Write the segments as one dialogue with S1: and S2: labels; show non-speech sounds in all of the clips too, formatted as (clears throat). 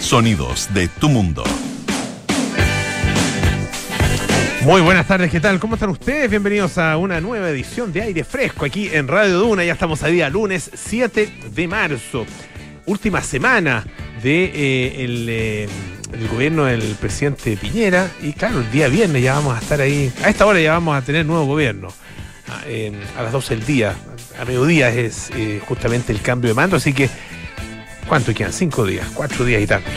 S1: Sonidos de tu mundo.
S2: Muy buenas tardes, ¿qué tal? ¿Cómo están ustedes? Bienvenidos a una nueva edición de Aire Fresco aquí en Radio Duna. Ya estamos a día lunes 7 de marzo. Última semana de eh, eh, gobierno del presidente Piñera. Y claro, el día viernes ya vamos a estar ahí. A esta hora ya vamos a tener nuevo gobierno. A, en- a las 12 del día, a mediodía es eh, justamente el cambio de mando. Así que, ¿cuánto quedan? Cinco días, cuatro días y tanto.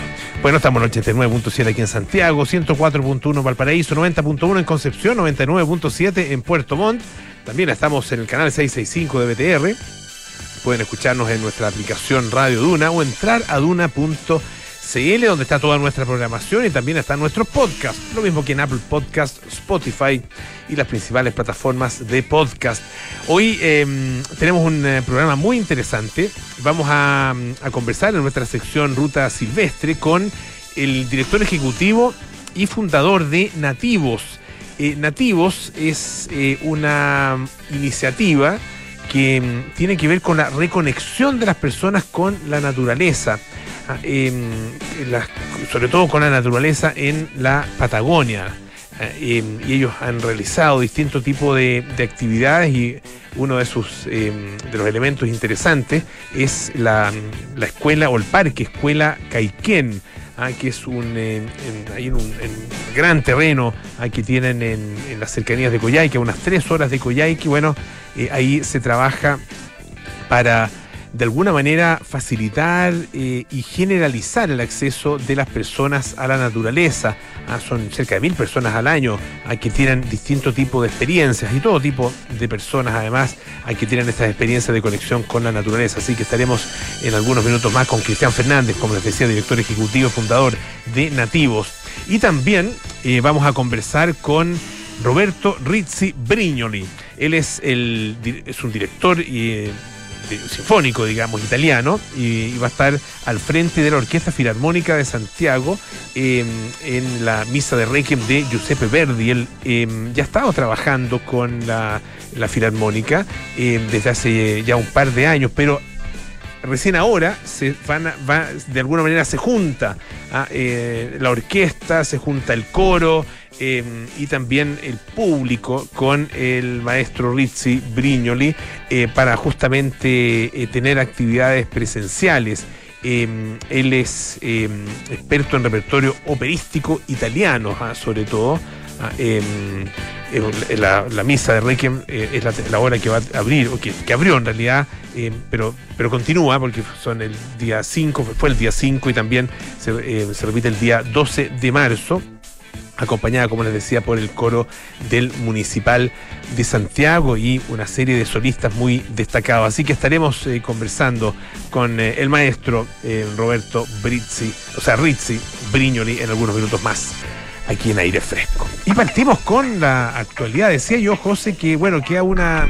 S2: Bueno, estamos en 89.7 aquí en Santiago, 104.1 en Valparaíso, 90.1 en Concepción, 99.7 en Puerto Montt. También estamos en el canal 665 de BTR. Pueden escucharnos en nuestra aplicación Radio Duna o entrar a duna.cl donde está toda nuestra programación y también están nuestros podcasts. Lo mismo que en Apple Podcast, Spotify y las principales plataformas de podcast. Hoy eh, tenemos un eh, programa muy interesante. Vamos a, conversar en nuestra sección Ruta Silvestre con el director ejecutivo y fundador de Nativos. Eh, Nativos es eh, una iniciativa que mm, tiene que ver con la reconexión de las personas con la naturaleza, em, sobre todo con la naturaleza en la Patagonia. Em, y ellos han realizado distintos tipos de, de actividades y uno de sus em, de los elementos interesantes es la, la escuela o el parque Escuela Caiquén, ah, que es un, eh, un gran terreno ah, que tienen en, en las cercanías de Coyhaique, a unas tres horas de Coyhaique. Bueno, eh, ahí se trabaja para de alguna manera facilitar eh, y generalizar el acceso de las personas a la naturaleza. Ah, son cerca de mil personas al año ah, que tienen distintos tipos de experiencias y todo tipo de personas además ah, que tienen estas experiencias de conexión con la naturaleza. Así que estaremos en algunos minutos más con Cristian Fernández, como les decía, director ejecutivo, fundador de Nativos. Y también eh, vamos a conversar con Roberto Rizzi Brignoli. Él es, el, es un director eh, de- sinfónico, digamos, italiano, y, va a estar al frente de la Orquesta Filarmónica de Santiago eh, en la misa de Requiem de Giuseppe Verdi. Él eh, ya ha estado trabajando con la, la Filarmónica eh, desde hace ya un par de años, pero recién ahora se van va, de alguna manera se junta eh, la orquesta, se junta el coro eh, y también el público con el maestro Rizzi Brignoli eh, para justamente eh, tener actividades presenciales. Eh, él es eh, experto en repertorio operístico italiano, ah, sobre todo. Ah, la, misa de Requiem eh, es la, hora que va a abrir, o que, que abrió en realidad, pero, pero continúa porque son el día 5, fue el día 5 y también se repite el día 12 de marzo acompañada, como les decía, por el coro del Municipal de Santiago y una serie de solistas muy destacados. Así que estaremos eh, conversando con eh, el maestro eh, Roberto Brizzi, o sea, Rizzi Brignoli en algunos minutos más aquí en aire fresco. Y partimos con la actualidad. Decía yo, José, que bueno, queda una,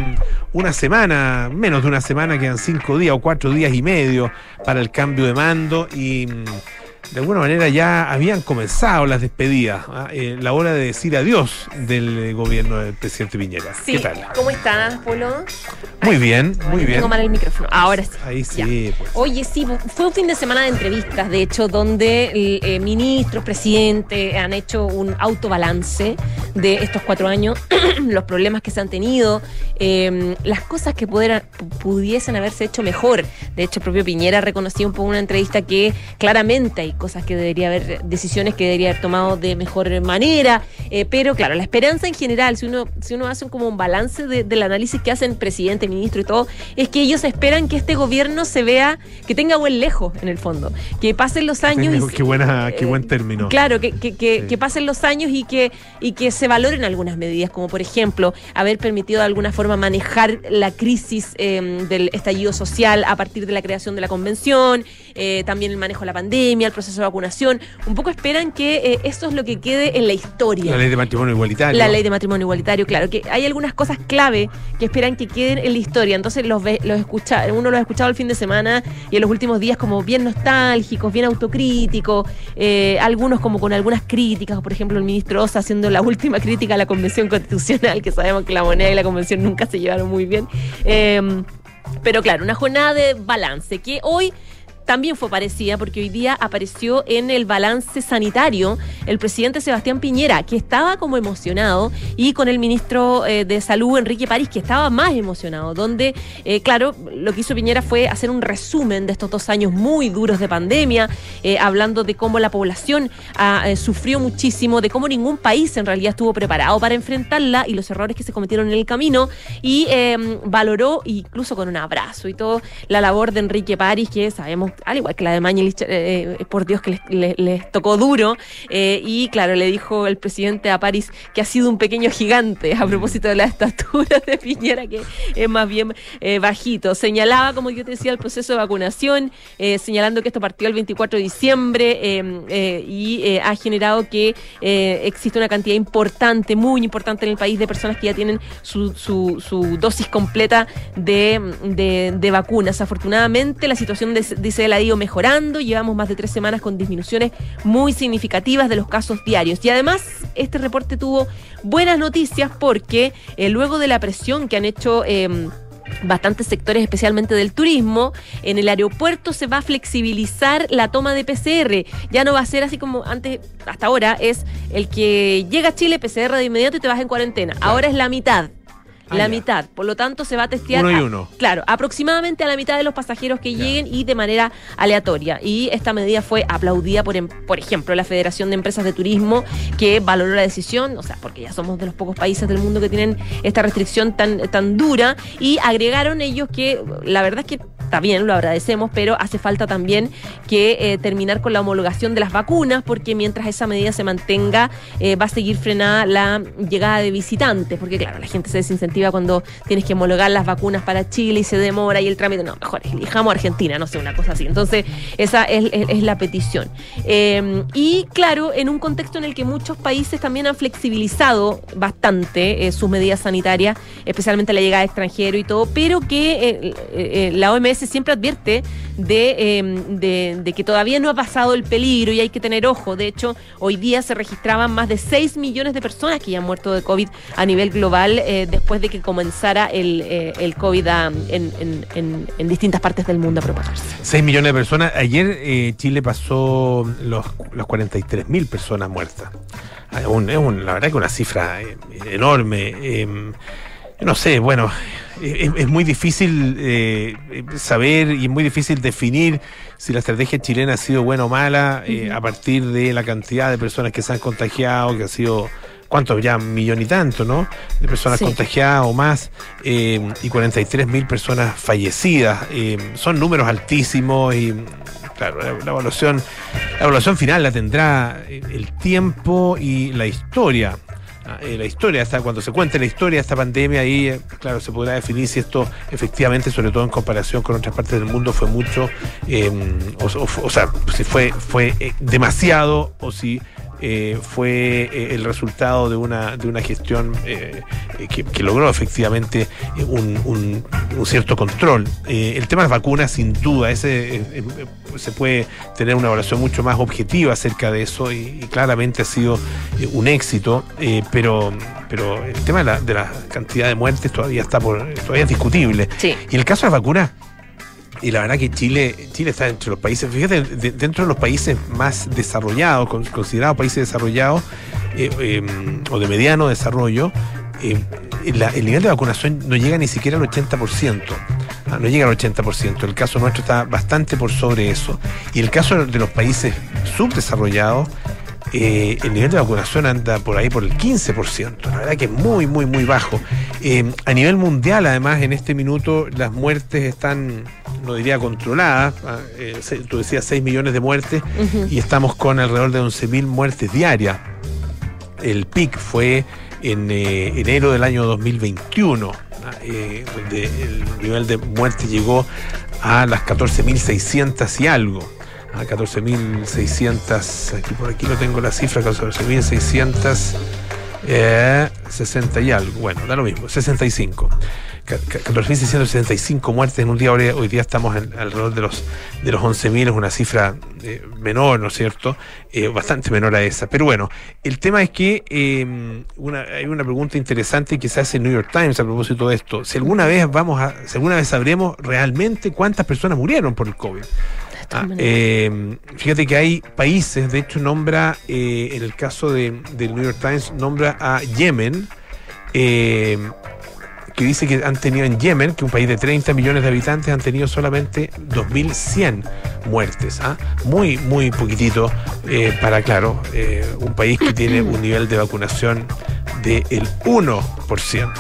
S2: una semana, menos de una semana, quedan cinco días o cuatro días y medio para el cambio de mando y mm, de alguna manera ya habían comenzado las despedidas, ¿ah? Eh, la hora de decir adiós del gobierno del presidente Piñera.
S3: Sí,
S2: ¿Qué tal?
S3: ¿cómo estás, Polo?
S2: Muy bien, muy bien.
S3: Tengo mal el micrófono. Ahora sí.
S2: Ahí sí, pues.
S3: Oye, sí, fue un fin de semana de entrevistas, de hecho, donde eh, ministros, presidentes han hecho un autobalance de estos cuatro años, (clears throat) los problemas que se han tenido, eh, las cosas que pudieran- pu- pudiesen haberse hecho mejor. De hecho, el propio Piñera reconocía un poco en una entrevista que claramente hay cosas que debería haber, decisiones que debería haber tomado de mejor manera, eh, pero claro, la esperanza en general, si uno, si uno hace como un balance de- del análisis que hacen presidente, ministro y todo, es que ellos esperan que este gobierno se vea, que tenga buen lejos en el fondo, que pasen los años y
S2: Qué, buena, qué
S3: eh,
S2: buen término.
S3: Claro, que, que, que-
S2: Sí.
S3: que pasen los años y que, y que se valoren algunas medidas, como por ejemplo haber permitido de alguna forma manejar la crisis eh, del estallido social a partir de la creación de la convención, eh, también el manejo de la pandemia, el proceso de vacunación. Un poco esperan que eh, eso es lo que quede en la historia.
S2: La ley de matrimonio igualitario.
S3: La ley de matrimonio igualitario, claro, que hay algunas cosas clave que esperan que queden en la historia. Entonces los ve, los escucha, uno los ha escuchado el fin de semana y en los últimos días como bien nostálgicos, bien autocríticos, eh, algunos como con algunas críticas, por ejemplo el ministro Osa haciendo la última crítica a la convención constitucional, que sabemos que la moneda y la convención nunca se llevaron muy bien. Eh, pero claro, una jornada de balance que hoy también fue parecida porque hoy día apareció en el balance sanitario el presidente Sebastián Piñera, que estaba como emocionado, y con el ministro eh, de Salud, Enrique París, que estaba más emocionado, donde, eh, claro, lo que hizo Piñera fue hacer un resumen de estos dos años muy duros de pandemia, eh, hablando de cómo la población ah, sufrió muchísimo, de cómo ningún país en realidad estuvo preparado para enfrentarla y los errores que se cometieron en el camino, y em, valoró, incluso con un abrazo y todo, la labor de Enrique París, que sabemos al igual que la de Mañelich, eh, eh, por Dios que les, tocó duro. Eh, y claro, le dijo el presidente a París que ha sido un pequeño gigante a propósito de la (laughs) estatura de Piñera, que es más bien bajito. Señalaba, como yo te decía, el proceso de vacunación, señalando que esto partió el 24 de diciembre y ha generado que existe una cantidad importante, muy importante en el país de personas que ya tienen su, su, dosis completa de, de, vacunas. Afortunadamente, la situación, dice él, ha ido mejorando, llevamos más de tres semanas con disminuciones muy significativas de los casos diarios. Y además, este reporte tuvo buenas noticias porque eh, luego de la presión que han hecho... Em, bastantes sectores, especialmente del turismo, en el aeropuerto se va a flexibilizar la toma de PCR. Ya no va a ser así como antes, hasta ahora, es el que llega a Chile, PCR de inmediato y te vas en cuarentena. Ahora es la mitad. Ah, la mitad. Por lo tanto, se va a testear.
S2: Uno y uno.
S3: claro, aproximadamente a la mitad de los pasajeros que lleguen y de manera aleatoria. Y esta medida fue aplaudida por, em, por ejemplo, la Federación de Empresas de Turismo, que valoró la decisión, o sea, porque ya somos de los pocos países del mundo que tienen esta restricción tan, tan dura. Y agregaron ellos que la verdad es que está bien, lo agradecemos, pero hace falta también que eh, terminar con la homologación de las vacunas, porque mientras esa medida se mantenga, eh, va a seguir frenada la llegada de visitantes, porque claro, la gente se desincentiva cuando tienes que homologar las vacunas para Chile y se demora y el trámite. No, mejor elijamos Argentina, no sé, una cosa así. Entonces, esa es, la petición. Eh, y claro, en un contexto en el que muchos países también han flexibilizado bastante eh, sus medidas sanitarias, especialmente la llegada de extranjeros y todo, pero que eh, la OMS siempre advierte de, de, que todavía no ha pasado el peligro y hay que tener ojo. De hecho, hoy día se registraban más de 6 millones de personas que ya han muerto de COVID a nivel global después de que comenzara el, eh, el COVID en, en, distintas partes del mundo a propagarse.
S2: 6 millones de personas. Ayer eh, Chile pasó los, los 43 mil personas muertas. Ah, es, un, la verdad que una cifra eh, enorme. Em, no sé, bueno, es, muy difícil saber y es muy difícil definir si la estrategia chilena ha sido buena o mala a partir de la cantidad de personas que se han contagiado, que ha sido ¿cuántos ya? Millón y tanto, ¿no? De personas contagiadas o más, eh, y 43 mil personas fallecidas. Eh, son números altísimos y, claro, la, evaluación, la evaluación final la tendrá eh, el tiempo y la historia. Ah, la historia, hasta cuando se cuente la historia de esta pandemia, ahí, claro, se podrá definir si esto efectivamente, sobre todo en comparación con otras partes del mundo, fue mucho, o, sea, si fue, fue demasiado o si eh, fue eh, el resultado de una, de una gestión eh, que, logró efectivamente un, cierto control. el tema de las vacunas, sin duda, ese se puede tener una evaluación mucho más objetiva acerca de eso y, claramente ha sido un éxito, pero, pero el tema de la, de la, cantidad de muertes todavía está por, todavía es discutible. Y el caso de las vacunas y la verdad que Chile, Chile está entre los países, fíjate, dentro de los países más desarrollados, considerados países desarrollados eh, em, o de mediano desarrollo, eh, el nivel de vacunación no llega ni siquiera al 80%. Ah, no llega al 80%. El caso nuestro está bastante por sobre eso. Y el caso de los países subdesarrollados, eh, el nivel de vacunación anda por ahí por el 15%. La verdad que es muy, muy, muy bajo. a nivel mundial, además, en este minuto las muertes están no diría controlada, ah, eh, tú decías 6 millones de muertes y estamos con alrededor de 11.000 muertes diarias. El pic fue en eh, enero del año 2021, ah, eh, donde el nivel de muerte llegó a las 14.600 y algo. A 14.600, aquí por aquí no tengo la cifra, 14.660 y algo. Bueno, da lo mismo, 65. 14.665 muertes en un día, hoy día estamos en, alrededor de los, de los 11.000, es una cifra eh, menor, ¿no es cierto? Eh, bastante menor a esa. Pero bueno, el tema es que eh, una, hay una pregunta interesante que se hace en New York Times a propósito de esto. Si alguna vez vamos a, si alguna vez sabremos realmente cuántas personas murieron por el COVID. Ah, eh, fíjate que hay países, de hecho nombra, eh, en el caso de- del New York Times, nombra a Yemen, eh, que dice que han tenido en Yemen, que un país de 30 millones de habitantes, han tenido solamente 2.100 muertes. ¿ah? Muy, muy poquitito eh, para, claro, eh, un país que tiene un (clears throat) nivel de vacunación del 1%.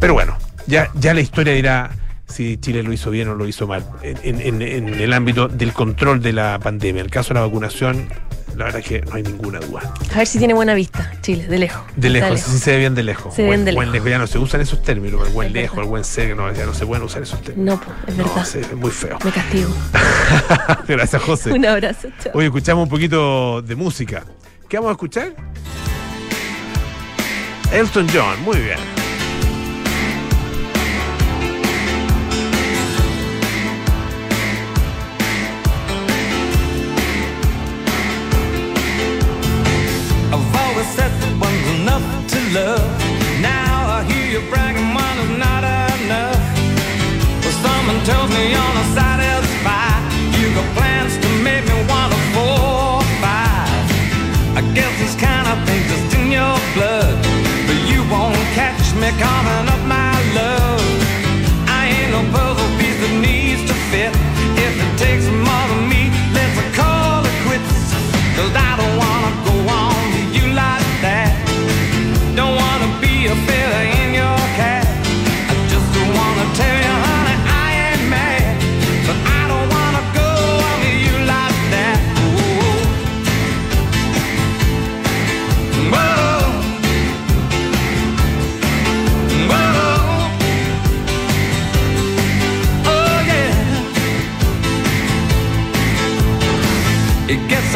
S2: Pero bueno, ya, ya la historia dirá si Chile lo hizo bien o lo hizo mal en, en- en el ámbito del control de la pandemia. En el caso de la vacunación, la verdad es que no hay ninguna duda.
S3: A ver si tiene buena vista, Chile, de lejos.
S2: De
S3: Está
S2: lejos, sí se ve bien de lejos.
S3: Se ve
S2: buen,
S3: de
S2: buen
S3: lejos.
S2: Ya no se usan esos términos, el buen
S3: Es
S2: lejos,
S3: verdad.
S2: el buen cerca, no, ya no se pueden usar esos términos.
S3: No, es
S2: No,
S3: verdad.
S2: sí, es muy feo.
S3: Me castigo. (laughs)
S2: Gracias, José.
S3: Un abrazo, chao.
S2: Hoy escuchamos un poquito de música. ¿Qué vamos a escuchar? Elton John, muy bien.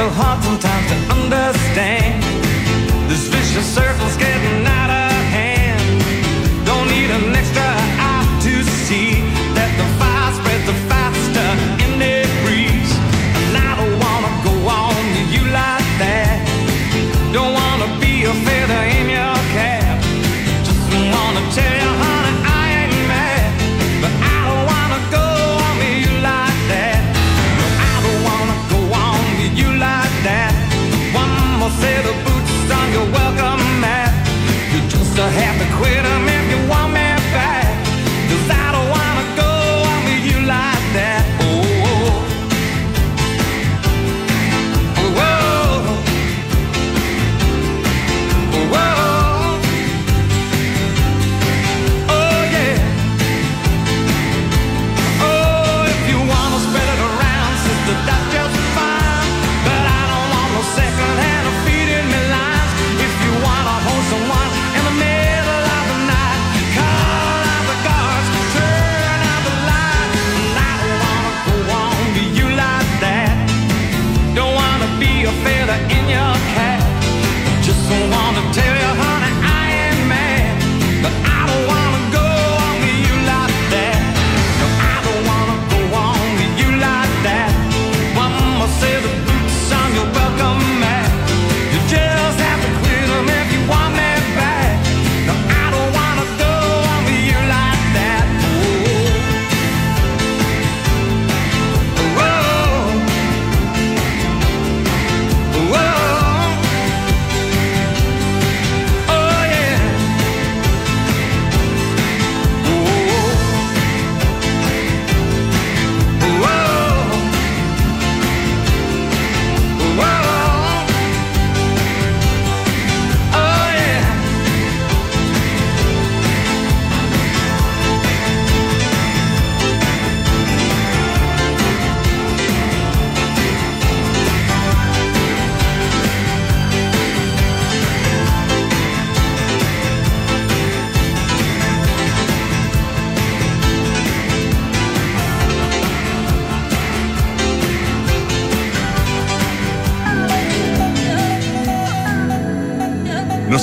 S4: So hard sometimes to understand.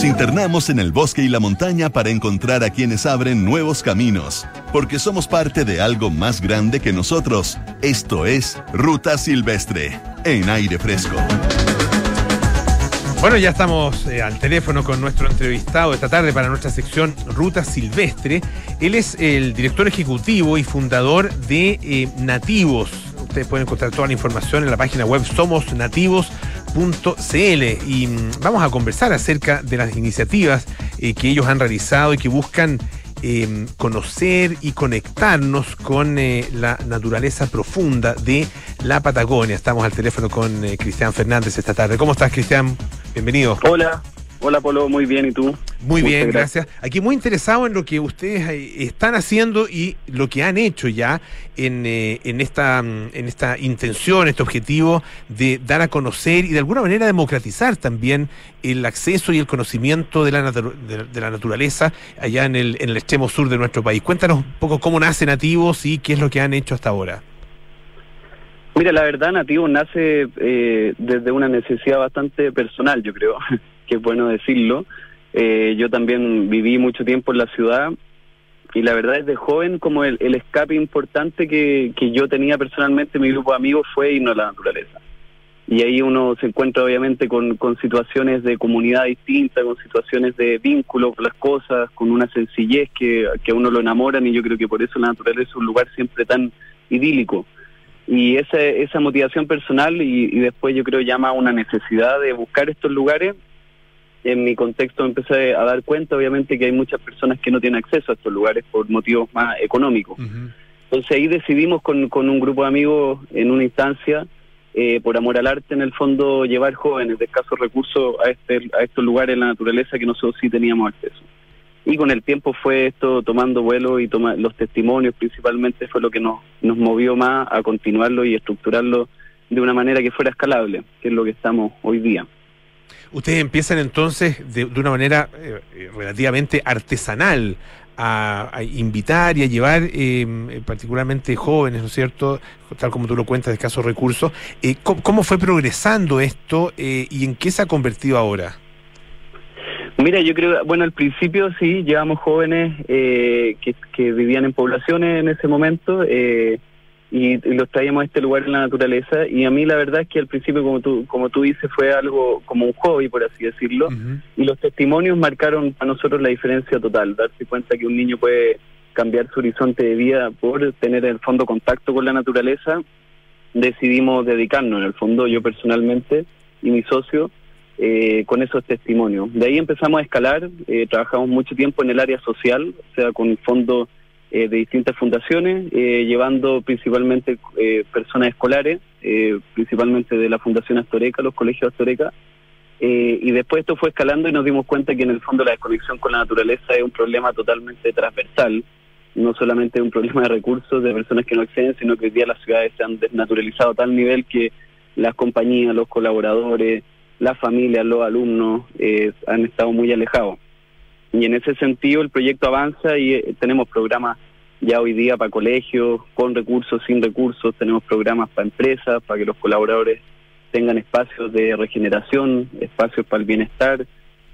S1: Internamos en el bosque y la montaña para encontrar a quienes abren nuevos caminos, porque somos parte de algo más grande que nosotros. Esto es Ruta Silvestre, en aire fresco.
S2: Bueno, ya estamos eh, al teléfono con nuestro entrevistado esta tarde para nuestra sección Ruta Silvestre. Él es el director ejecutivo y fundador de eh, Nativos. Ustedes pueden encontrar toda la información en la página web somosnativos.cl y mm, vamos a conversar acerca de las iniciativas eh, que ellos han realizado y que buscan eh, conocer y conectarnos con eh, la naturaleza profunda de la Patagonia. Estamos al teléfono con eh, Cristian Fernández esta tarde. ¿Cómo estás, Cristian? Bienvenido.
S5: Hola, hola Polo, muy bien, ¿y tú?
S2: Muy
S5: Muchas
S2: bien, gracias. Aquí muy interesado en lo que ustedes eh, están haciendo y lo que han hecho ya en, eh, en, esta, mm, en esta intención, este objetivo de dar a conocer y de alguna manera democratizar también el acceso y el conocimiento de la, de, de la naturaleza allá en el, en el extremo sur de nuestro país. Cuéntanos un poco cómo nace Nativos y qué es lo que han hecho hasta ahora.
S5: Mira, la verdad, Nativo nace eh, desde una necesidad bastante personal, yo creo, (laughs) que es bueno decirlo. Eh, yo también viví mucho tiempo en la ciudad y la verdad desde joven como el, el escape importante que, que yo tenía personalmente, mi grupo de amigos fue irnos a la naturaleza. Y ahí uno se encuentra obviamente con, con situaciones de comunidad distinta, con situaciones de vínculo con las cosas, con una sencillez que, que a uno lo enamoran y yo creo que por eso la naturaleza es un lugar siempre tan idílico. Y esa, esa motivación personal y, y después yo creo llama a una necesidad de buscar estos lugares. En mi contexto empecé a dar cuenta obviamente que hay muchas personas que no tienen acceso a estos lugares por motivos más económicos. Entonces ahí decidimos con, con un grupo de amigos en una instancia, eh, por amor al arte en el fondo, llevar jóvenes de escasos recursos a, este, a estos lugares en la naturaleza que nosotros sí teníamos acceso. Y con el tiempo fue esto tomando vuelo y toma, los testimonios principalmente fue lo que nos, nos movió más a continuarlo y estructurarlo de una manera que fuera escalable, que es lo que estamos hoy día.
S2: Ustedes empiezan entonces de, una manera eh, eh, relativamente artesanal a, invitar y a llevar, eh, particularmente jóvenes, ¿no es cierto? Tal como tú lo cuentas, de escasos recursos. Eh, ¿cómo, fue progresando esto eh, y en qué se ha convertido ahora?
S5: Mira, yo creo, bueno, al principio sí, llevamos jóvenes que, que vivían en poblaciones en ese momento eh, y, y los traíamos a este lugar en la naturaleza. Y a mí la verdad es que al principio, como tú, como tú dices, fue algo como un hobby, por así decirlo, y los testimonios marcaron a nosotros la diferencia total, darse cuenta que un niño puede cambiar su horizonte de vida por tener en el fondo contacto con la naturaleza, decidimos dedicarnos en el fondo, yo personalmente y mi socio, eh, con esos testimonios. De ahí empezamos a escalar, eh, trabajamos mucho tiempo en el área social, o sea, con fondos eh, de distintas fundaciones, eh, llevando principalmente eh, personas escolares, eh, principalmente de la Fundación Astoreca, los colegios Astoreca, eh, y después esto fue escalando y nos dimos cuenta que en el fondo la desconexión con la naturaleza es un problema totalmente transversal, no solamente un problema de recursos de personas que no acceden, sino que hoy día las ciudades se han desnaturalizado a tal nivel que las compañías, los colaboradores, las familias, los alumnos eh, han estado muy alejados. Y en ese sentido el proyecto avanza y eh, tenemos programas ya hoy día para colegios, con recursos, sin recursos, tenemos programas para empresas, para que los colaboradores tengan espacios de regeneración, espacios para el bienestar,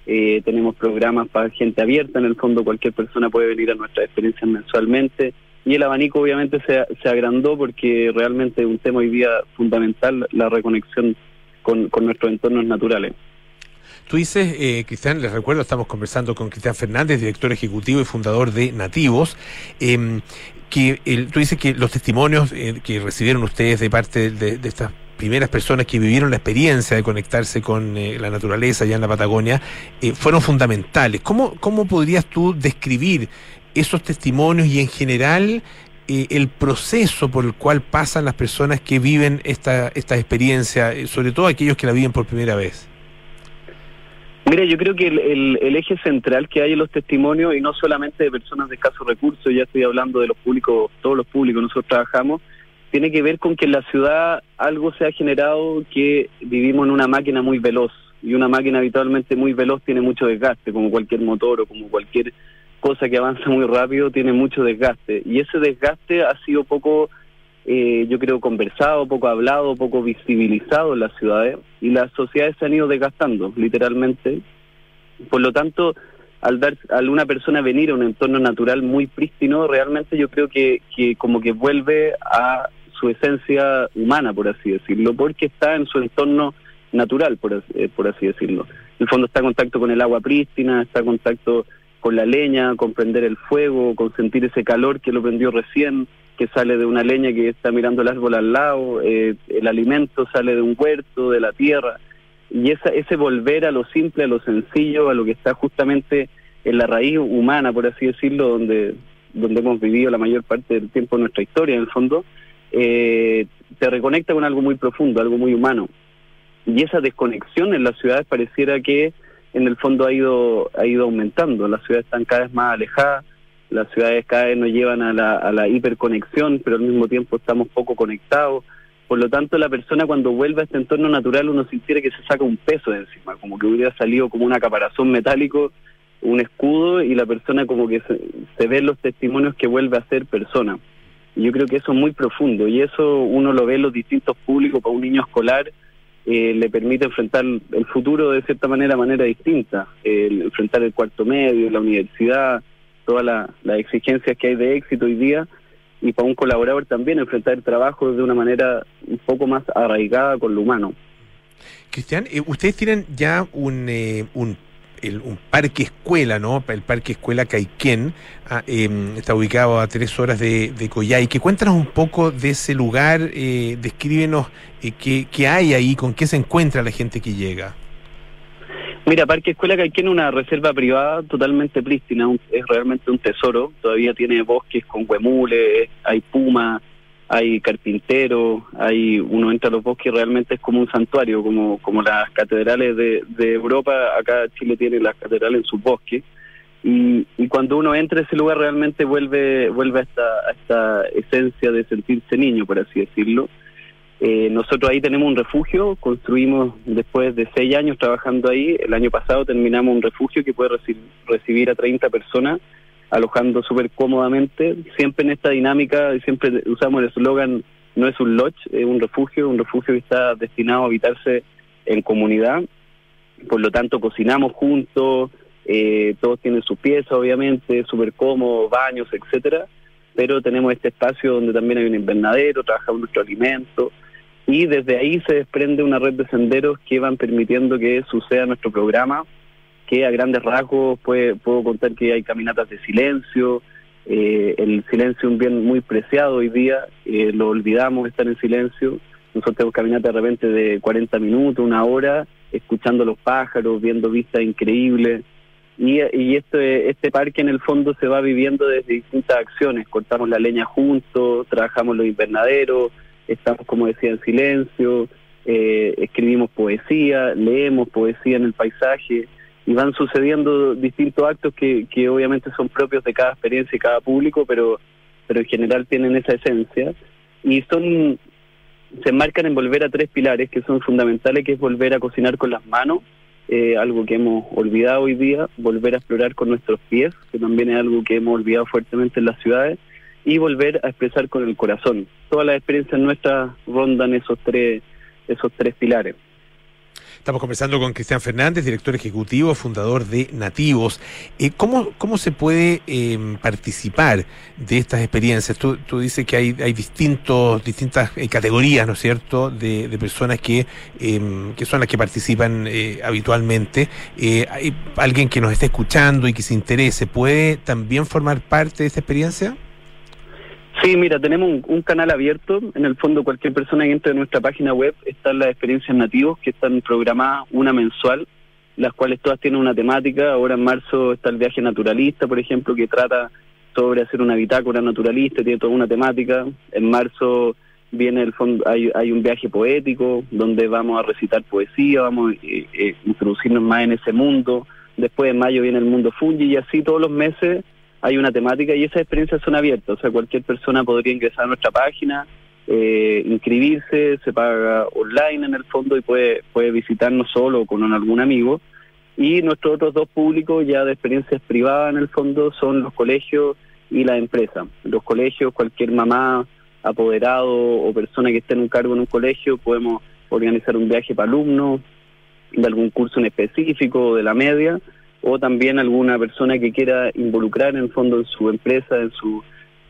S5: eh, tenemos programas para gente abierta, en el fondo cualquier persona puede venir a nuestras experiencias mensualmente. Y el abanico obviamente se, se agrandó porque realmente es un tema hoy día fundamental, la reconexión con, con nuestros entornos naturales.
S2: Tú dices, eh, Cristian, les recuerdo, estamos conversando con Cristian Fernández, director ejecutivo y fundador de Nativos, eh, que el- tú dices que los testimonios eh, que recibieron ustedes de parte de, estas primeras personas que vivieron la experiencia de conectarse con eh, la naturaleza allá en la Patagonia eh, fueron fundamentales. ¿Cómo, ¿Cómo podrías tú describir esos testimonios y en general eh, el proceso por el cual pasan las personas que viven esta, esta experiencia, sobre todo aquellos que la viven por primera vez?
S5: Mira, yo creo que el, el- eje central que hay en los testimonios, y no solamente de personas de escasos recursos, ya estoy hablando de los públicos, todos los públicos nosotros trabajamos, tiene que ver con que en la ciudad algo se ha generado que vivimos en una máquina muy veloz, y una máquina habitualmente muy veloz tiene mucho desgaste, como cualquier motor o como cualquier cosa que avanza muy rápido tiene mucho desgaste, y ese desgaste ha sido poco eh, yo creo, conversado, poco hablado, poco visibilizado en las ciudades y las sociedades se han ido desgastando, literalmente. Por lo tanto, al dar a una persona venir a un entorno natural muy prístino, realmente yo creo que, que como que vuelve a su esencia humana, por así decirlo, porque está en su entorno natural, por, as- eh, por así decirlo. En el fondo está en contacto con el agua prístina, está en contacto con la leña, con prender el fuego, con sentir ese calor que lo prendió recién, que sale de una leña que está mirando el árbol al lado, eh, el alimento sale de un huerto, de la tierra, y esa, ese volver a lo simple, a lo sencillo, a lo que está justamente en la raíz humana, por así decirlo, donde, donde hemos vivido la mayor parte del tiempo de nuestra historia, en el fondo, eh, te reconecta con algo muy profundo, algo muy humano. Y esa desconexión en las ciudades pareciera que en el fondo ha ido, ha ido aumentando. Las ciudades están cada vez más alejadas, las ciudades cada vez nos llevan a la, a la hiperconexión, pero al mismo tiempo estamos poco conectados. Por lo tanto, la persona cuando vuelve a este entorno natural uno sintiera que se saca un peso de encima, como que hubiera salido como una caparazón metálico, un escudo, y la persona como que se, se los testimonios que vuelve a ser persona. Y yo creo que eso es muy profundo y eso uno lo ve en los distintos públicos para un niño escolar. Eh, le permite enfrentar el futuro de cierta manera, manera distinta, eh, enfrentar el cuarto medio, la universidad, todas la, las exigencias que hay de éxito hoy día, y para un colaborador también enfrentar el trabajo de una manera un poco más arraigada con lo humano.
S2: Cristian, eh, ustedes tienen ya un, eh, un, el- un parque escuela, ¿no? El parque escuela Caiquén, ah, em, está ubicado a tres horas de, de Coyhaique. Cuéntanos un poco de ese lugar, eh, descríbenos eh, qué, qué hay ahí, con qué se encuentra la gente que llega.
S5: Mira, Parque Escuela Caiquén es una reserva privada totalmente prístina, un- es realmente un tesoro, todavía tiene bosques con huemules, hay puma, hay carpintero, hay uno entra a los bosques y realmente es como un santuario, como, como las catedrales de, de Europa, acá Chile tiene las catedrales en sus bosques. Y, y cuando uno entra a ese lugar realmente vuelve, vuelve a esta, a esta esencia de sentirse niño, por así decirlo. Eh, nosotros ahí tenemos un refugio, construimos después de seis años trabajando ahí, el año pasado terminamos un refugio que puede reci- recibir a 30 personas, alojando súper cómodamente, siempre en esta dinámica, siempre usamos el eslogan, no es un lodge, es un refugio, un refugio que está destinado a habitarse en comunidad, por lo tanto cocinamos juntos, eh, todos tienen su pieza obviamente, súper cómodo, baños, etcétera, pero tenemos este espacio donde también hay un invernadero, trabajamos nuestro alimento, y desde ahí se desprende una red de senderos que van permitiendo que suceda nuestro programa, que a grandes rasgos puede, puedo contar que hay caminatas de silencio, eh, el silencio es un bien muy preciado hoy día, eh, lo olvidamos estar en silencio, nosotros tenemos caminatas de repente de 40 minutos, una hora, escuchando los pájaros, viendo vistas increíbles, y, y este, este parque en el fondo se va viviendo desde distintas acciones, cortamos la leña juntos, trabajamos los invernaderos, estamos, como decía, en silencio, eh, escribimos poesía, leemos poesía en el paisaje y van sucediendo distintos actos que, que obviamente son propios de cada experiencia y cada público, pero, pero en general tienen esa esencia. Y son se enmarcan en volver a tres pilares que son fundamentales, que es volver a cocinar con las manos, eh, algo que hemos olvidado hoy día, volver a explorar con nuestros pies, que también es algo que hemos olvidado fuertemente en las ciudades, y volver a expresar con el corazón. Todas las experiencias nuestras rondan esos tres, esos tres pilares.
S2: Estamos conversando con Cristian Fernández, director ejecutivo, fundador de Nativos. Eh, ¿cómo, ¿Cómo se puede eh, participar de estas experiencias? Tú, tú dices que hay, hay distintos, distintas eh, categorías, ¿no es cierto?, de, de personas que, eh, que son las que participan eh, habitualmente. Eh, ¿Hay alguien que nos esté escuchando y que se interese, puede también formar parte de esta experiencia?
S5: Sí, mira, tenemos un, canal abierto. En el fondo, cualquier persona que entre a nuestra página web están las experiencias nativos que están programadas una mensual, las cuales todas tienen una temática. Ahora en marzo está el viaje naturalista, por ejemplo, que trata sobre hacer una bitácora naturalista, tiene toda una temática. En marzo viene el fondo, hay, hay un viaje poético donde vamos a recitar poesía, vamos a eh, eh, introducirnos más en ese mundo. Después en mayo viene el mundo fungi y así todos los meses hay una temática y esas experiencias son abiertas, o sea, cualquier persona podría ingresar a nuestra página, eh, inscribirse, se paga online en el fondo y puede, puede visitarnos solo o con algún amigo. Y nuestros otros dos públicos ya de experiencias privadas en el fondo son los colegios y la empresa. Los colegios, cualquier mamá, apoderado o persona que esté en un cargo en un colegio, podemos organizar un viaje para alumnos de algún curso en específico o de la media o también alguna persona que quiera involucrar en el fondo en su empresa, en su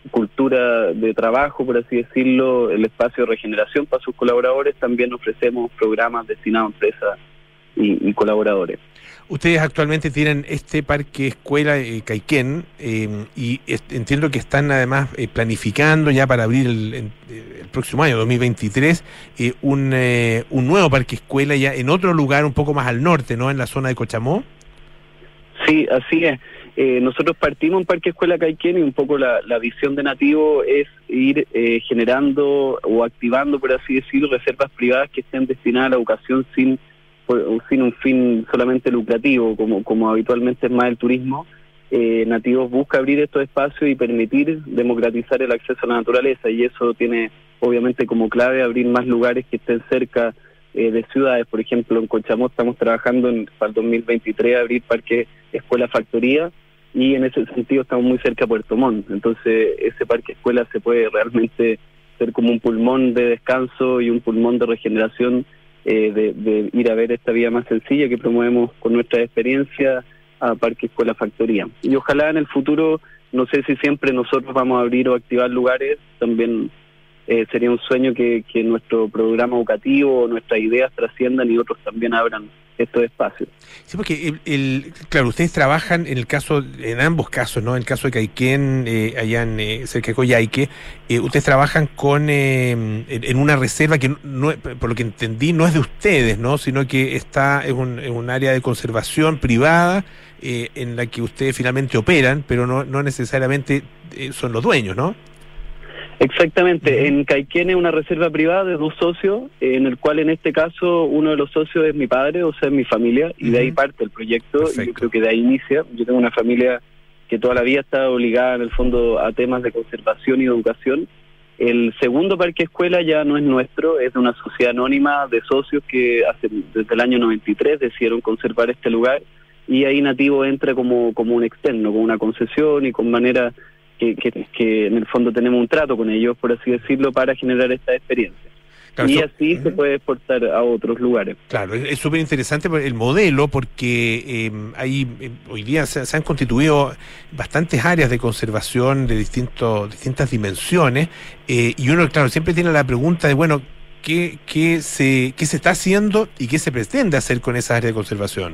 S5: cultura de trabajo, por así decirlo, el espacio de regeneración para sus colaboradores, también ofrecemos programas destinados a empresas y, colaboradores.
S2: Ustedes actualmente tienen este parque escuela eh, Caiquén eh, y entiendo que están además eh, planificando ya para abrir el, eh, el próximo año, 2023, eh, un, un nuevo parque escuela ya en otro lugar un poco más al norte, ¿no? En la zona de Cochamó.
S5: Sí, así es. Eh, nosotros partimos en Parque Escuela Caiquén y un poco la, visión de Nativo es ir eh, generando o activando, por así decirlo, reservas privadas que estén destinadas a la educación sin, sin un fin solamente lucrativo, como, como habitualmente es más el turismo. Eh, Nativos busca abrir estos espacios y permitir democratizar el acceso a la naturaleza y eso tiene obviamente como clave abrir más lugares que estén cerca eh, de ciudades. Por ejemplo, en Cochamó estamos trabajando en, para el 2023 abrir Parque Escuela Factoría y en ese sentido estamos muy cerca de Puerto Montt. Entonces ese parque escuela se puede realmente ser como un pulmón de descanso y un pulmón de regeneración eh, de, de ir a ver esta vía más sencilla que promovemos con nuestra experiencia a Parque Escuela Factoría. Y ojalá en el futuro, no sé si siempre nosotros vamos a abrir o activar lugares, también eh, sería un sueño que, nuestro programa educativo, nuestras ideas trasciendan y otros también abran estos espacios.
S2: Sí, porque el, claro, ustedes trabajan en el caso, en ambos casos, ¿no? En el caso de Caiquén, eh, allá en, eh, cerca de Coyhaique, eh, ustedes trabajan con eh, en, en una reserva que, no, por lo que entendí, no es de ustedes, ¿no? Sino que está en un, en un área de conservación privada eh, en la que ustedes finalmente operan, pero no, no necesariamente son los dueños, ¿no?
S5: Exactamente, en Caiquén es una reserva privada de dos socios, en el cual en este caso uno de los socios es mi padre, o sea, es mi familia, y de ahí parte el proyecto, y yo creo que de ahí inicia. Yo tengo una familia que toda la vida está obligada en el fondo a temas de conservación y educación. El segundo parque escuela ya no es nuestro, es de una sociedad anónima de socios que hace, desde el año 93 decidieron conservar este lugar y ahí Nativo entra como, como un externo, con una concesión y con manera que, que, que en el fondo tenemos un trato con ellos, por así decirlo, para generar esta experiencia.
S2: Claro,
S5: y así se puede exportar a otros lugares.
S2: Claro, es súper interesante el modelo porque eh, hay, eh, hoy día se, se han constituido bastantes áreas de conservación de distintos, distintas dimensiones eh, y uno, claro, siempre tiene la pregunta de, bueno, ¿qué, qué, se, ¿qué se está haciendo y qué se pretende hacer con esas áreas de conservación?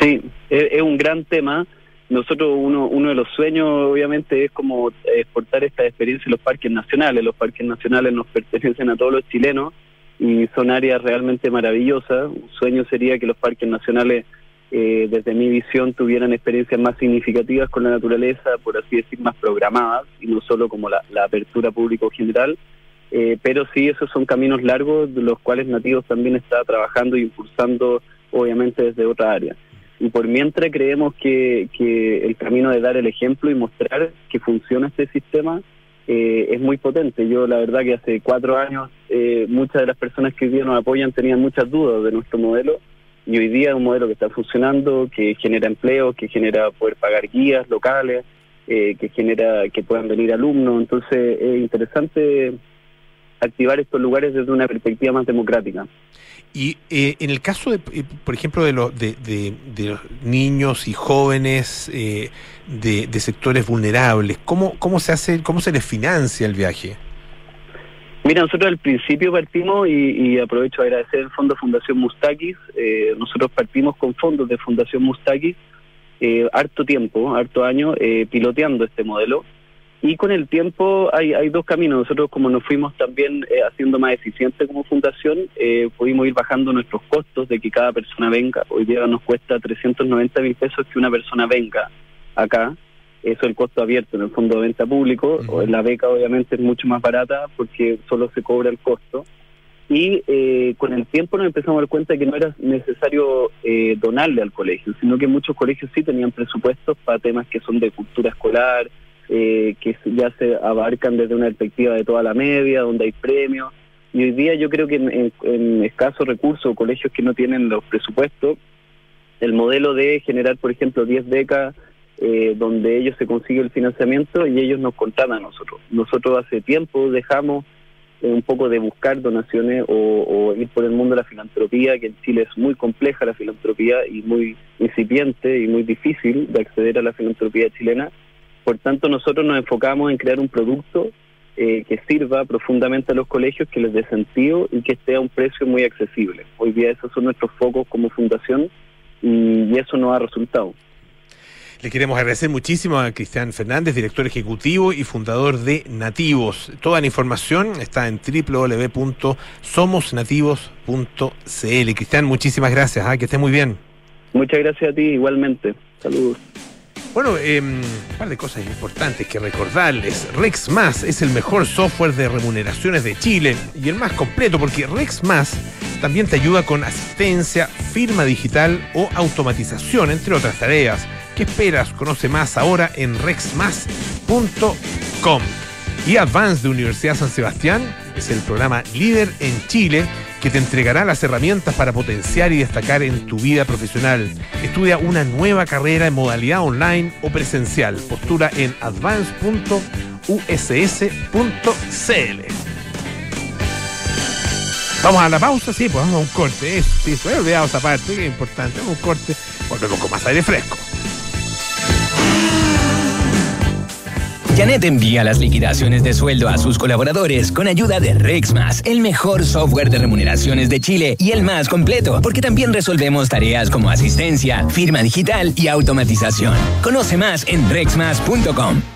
S5: Sí, es, es un gran tema. Nosotros, uno, uno de los sueños, obviamente, es como exportar esta experiencia en los parques nacionales. Los parques nacionales nos pertenecen a todos los chilenos y son áreas realmente maravillosas. Un sueño sería que los parques nacionales, eh, desde mi visión, tuvieran experiencias más significativas con la naturaleza, por así decir, más programadas y no solo como la, apertura público general. Eh, pero sí, esos son caminos largos, de los cuales Nativos también está trabajando y impulsando, obviamente, desde otra área. Y por mientras creemos que, que el camino de dar el ejemplo y mostrar que funciona este sistema eh, es muy potente. Yo la verdad que hace cuatro años eh, muchas de las personas que hoy día nos apoyan tenían muchas dudas de nuestro modelo y hoy día es un modelo que está funcionando, que genera empleo, que genera poder pagar guías locales, eh, que genera que puedan venir alumnos. Entonces es interesante activar estos lugares desde una perspectiva más democrática.
S2: Y eh, en el caso, de, eh, por ejemplo, de, los de, de- de los niños y jóvenes eh, de, de sectores vulnerables, ¿cómo, ¿cómo se hace, cómo se les financia el viaje?
S5: Mira, nosotros al principio partimos, y, y aprovecho a agradecer el Fondo Fundación Mustakis, eh, nosotros partimos con fondos de Fundación Mustakis, eh, harto tiempo, harto año, eh, piloteando este modelo. Y con el tiempo hay, hay dos caminos. Nosotros como nos fuimos también eh, haciendo más eficiente como fundación, eh, pudimos ir bajando nuestros costos de que cada persona venga. Hoy día nos cuesta 390 mil pesos que una persona venga acá. Eso es el costo abierto en el fondo de venta público. O La beca obviamente es mucho más barata porque solo se cobra el costo. Y eh, con el tiempo nos empezamos a dar cuenta que no era necesario eh, donarle al colegio, sino que muchos colegios sí tenían presupuestos para temas que son de cultura escolar, eh, que ya se abarcan desde una perspectiva de toda la media, donde hay premios. Y hoy día yo creo que en, escasos recursos, colegios que no tienen los presupuestos, el modelo de generar, por ejemplo, 10 becas, eh, donde ellos se consigue el financiamiento y ellos nos contratan a nosotros. Nosotros hace tiempo dejamos eh, un poco de buscar donaciones o, o ir por el mundo de la filantropía, que en Chile es muy compleja la filantropía y muy incipiente y muy difícil de acceder a la filantropía chilena. Por tanto, nosotros nos enfocamos en crear un producto eh, que sirva profundamente a los colegios, que les dé sentido y que esté a un precio muy accesible. Hoy día esos son nuestros focos como fundación y, eso no ha resultado.
S2: Le queremos agradecer muchísimo a Cristian Fernández, director ejecutivo y fundador de Nativos. Toda la información está en www.somosnativos.cl. Cristian, muchísimas gracias, ¿ah? que esté muy bien.
S5: Muchas gracias a ti igualmente. Saludos.
S2: Bueno, eh, un par de cosas importantes que recordarles. Rex Más es el mejor software de remuneraciones de Chile y el más completo porque Rex Más también te ayuda con asistencia, firma digital o automatización, entre otras tareas. ¿Qué esperas? Conoce más ahora en rexmas.com. Y Advance de Universidad San Sebastián es el programa líder en Chile que te entregará las herramientas para potenciar y destacar en tu vida profesional. Estudia una nueva carrera en modalidad online o presencial. Postura en advance.uss.cl. Vamos a la pausa, sí, pues vamos a un corte. Eso, sí, se olvidado esa parte, que es importante. Vamos a un corte, volvemos con más aire fresco.
S6: Janet envía las liquidaciones de sueldo a sus colaboradores con ayuda de Rexmas, el mejor software de remuneraciones de Chile y el más completo, porque también resolvemos tareas como asistencia, firma digital y automatización. Conoce más en rexmas.com.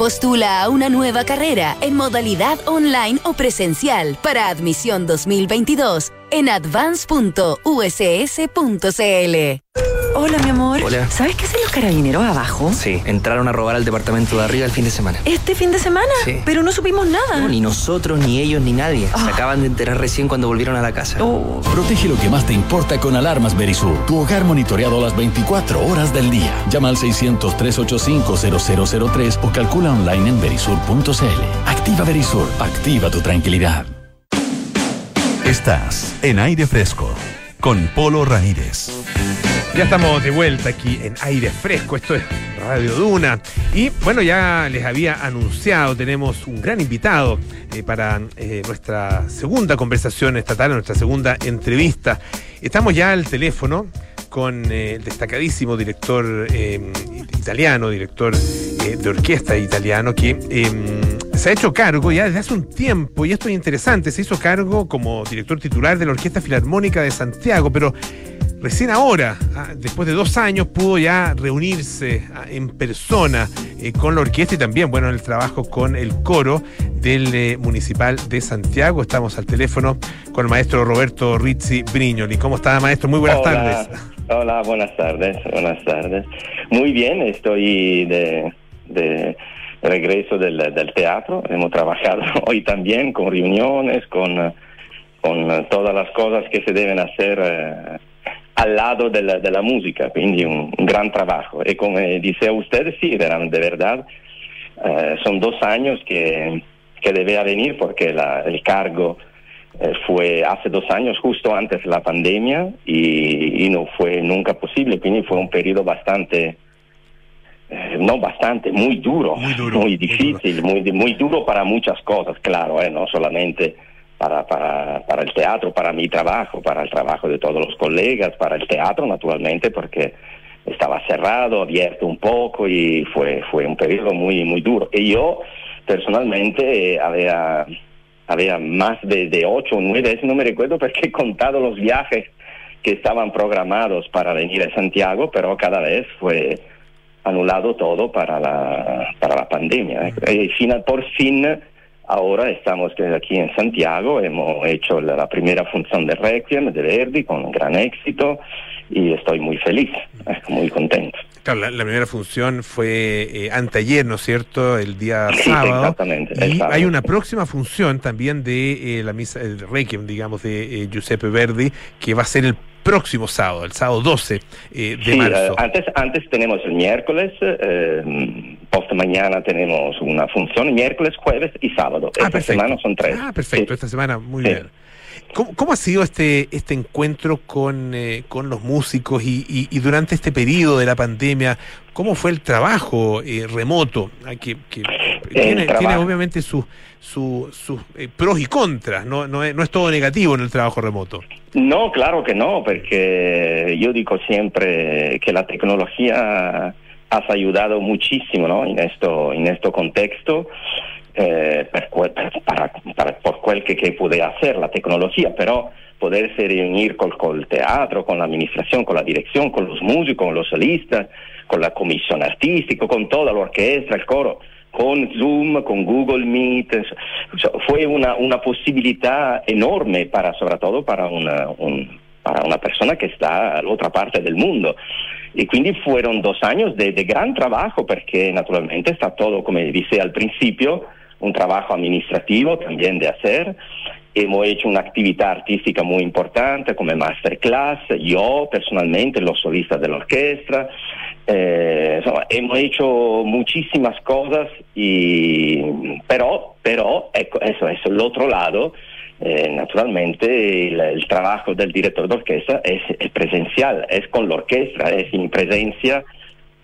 S7: Postula a una nueva carrera en modalidad online o presencial para admisión 2022 en advance.uss.cl.
S8: Hola, mi amor.
S9: Hola.
S8: ¿Sabes qué hacen los carabineros abajo?
S9: Sí, entraron a robar al departamento de arriba el fin de semana.
S8: ¿Este fin de semana?
S9: Sí.
S8: Pero no supimos nada.
S9: No, ni nosotros, ni ellos, ni nadie. Se
S8: Ah.
S9: acaban de enterar recién cuando volvieron a la casa.
S8: Oh.
S10: Protege lo que más te importa con Alarmas Berisur. Tu hogar monitoreado las 24 horas del día. Llama al 600-385-0003 o calcula online en berisur.cl. Activa Berisur. Activa tu tranquilidad.
S1: Estás en aire fresco con Polo Ramírez.
S2: Ya estamos de vuelta aquí en aire fresco, esto es Radio Duna. Y bueno, ya les había anunciado, tenemos un gran invitado eh, para eh, nuestra segunda conversación estatal, nuestra segunda entrevista. Estamos ya al teléfono con eh, el destacadísimo director italiano, director de orquesta italiano, que eh, se ha hecho cargo ya desde hace un tiempo, y esto es interesante, se hizo cargo como director titular de la Orquesta Filarmónica de Santiago, pero recién ahora, ah, después de dos años, pudo ya reunirse ah, en persona eh, con la orquesta y también, bueno, en el trabajo con el coro del eh, Municipal de Santiago. Estamos al teléfono con el maestro Roberto Rizzi Brignoli. ¿Cómo está, maestro? Muy buenas
S11: Hola.
S2: tardes.
S11: Hola, buenas tardes, buenas tardes. Muy bien, estoy de, de regreso del, del teatro. Hemos trabajado (laughs) hoy también con reuniones, con, con todas las cosas que se deben hacer eh, al lado de la, de la música, quindi un, un gran trabajo. Y como dice usted, sí, de verdad, eh, son dos años que, que debía venir porque la- el cargo eh, fue hace dos años, justo antes de la pandemia, y, y no fue nunca posible, quindi fue un periodo bastante, eh, no bastante, muy duro,
S2: Muy duro, muy
S11: difícil, muy, muy duro para muchas cosas, claro, eh, no solamente para, para, para el teatro, para mi trabajo, para el trabajo de todos los colegas, para el teatro, naturalmente, porque estaba cerrado, abierto un poco y fue, fue un periodo muy, muy duro. Y yo personalmente eh, había, había más de, de ocho o nueve, no me recuerdo porque he contado los viajes que estaban programados para venir a Santiago, pero cada vez fue anulado todo para la, para la pandemia. eh. Y fina- por fin, ahora estamos aquí en Santiago, hemos hecho la, primera función de Requiem de Verdi con gran éxito y estoy muy feliz, (laughs) muy contento.
S2: Claro, la, la primera función fue eh, anteayer, ¿no es cierto? El día
S11: Sí,
S2: sábado.
S11: exactamente, el
S2: Y
S11: sábado.
S2: hay una próxima función también de eh, la misa, el Requiem, digamos, de eh, Giuseppe Verdi, que va a ser el próximo sábado, el sábado 12 eh, de
S11: Sí,
S2: marzo.
S11: antes, antes tenemos el miércoles, post mañana tenemos una función, miércoles, jueves y sábado.
S2: Ah,
S11: Esta semana son tres.
S2: Ah, perfecto,
S11: Sí.
S2: esta semana, muy
S11: Sí.
S2: bien. ¿Cómo, cómo ha sido este, este encuentro con, eh, con los músicos y, y- y durante este periodo de la pandemia? ¿Cómo fue el trabajo eh, remoto? Ah, que, que tiene, obviamente sus su, eh, pros y contras, no, no, es, no es todo negativo en el trabajo remoto.
S11: No, claro que no, porque yo digo siempre que la tecnología ha ayudado muchísimo ¿no? en esto en este contexto eh, per- para, para- por quel che, che poteva hacer la tecnología, però poderse reunir col, col teatro, con la administración, con la dirección, con los músicos, con los solistas, con la comisión artística, con toda la orquesta, el coro, con Zoom, con Google Meet, fue una, una posibilidad enorme para, sobre todo para una, un- para una persona que está all'altra parte del mundo. Y quindi fueron dos años de, gran trabajo, porque naturalmente está todo, como dice al principio, un trabajo administrativo también de hacer. Hemos hecho una actividad artística muy importante como masterclass, yo personalmente, los solistas de la orquesta. Eh, hemos hecho muchísimas cosas, y, pero, pero eso es el otro lado. Eh, naturalmente el, el trabajo del director de orquesta es, es presencial, es con la orquesta, es en presencia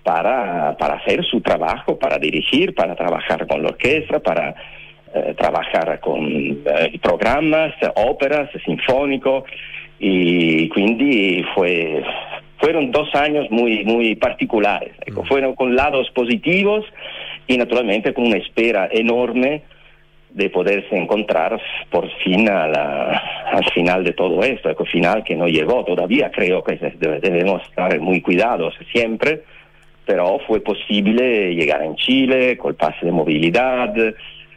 S11: para, para hacer su trabajo, para dirigir, para trabajar con la orquesta, para eh, trabajar con eh, programas, óperas, sinfónicos. Y quindi fue, fueron dos años muy, muy particulares, ecco, fueron con lados positivos y naturalmente con una espera enorme de poderse encontrar por fin a la- al final de todo esto, ecco, final que no llegó todavía, creo que debemos estar muy cuidados siempre, pero fue posible llegar en Chile con el pase de movilidad,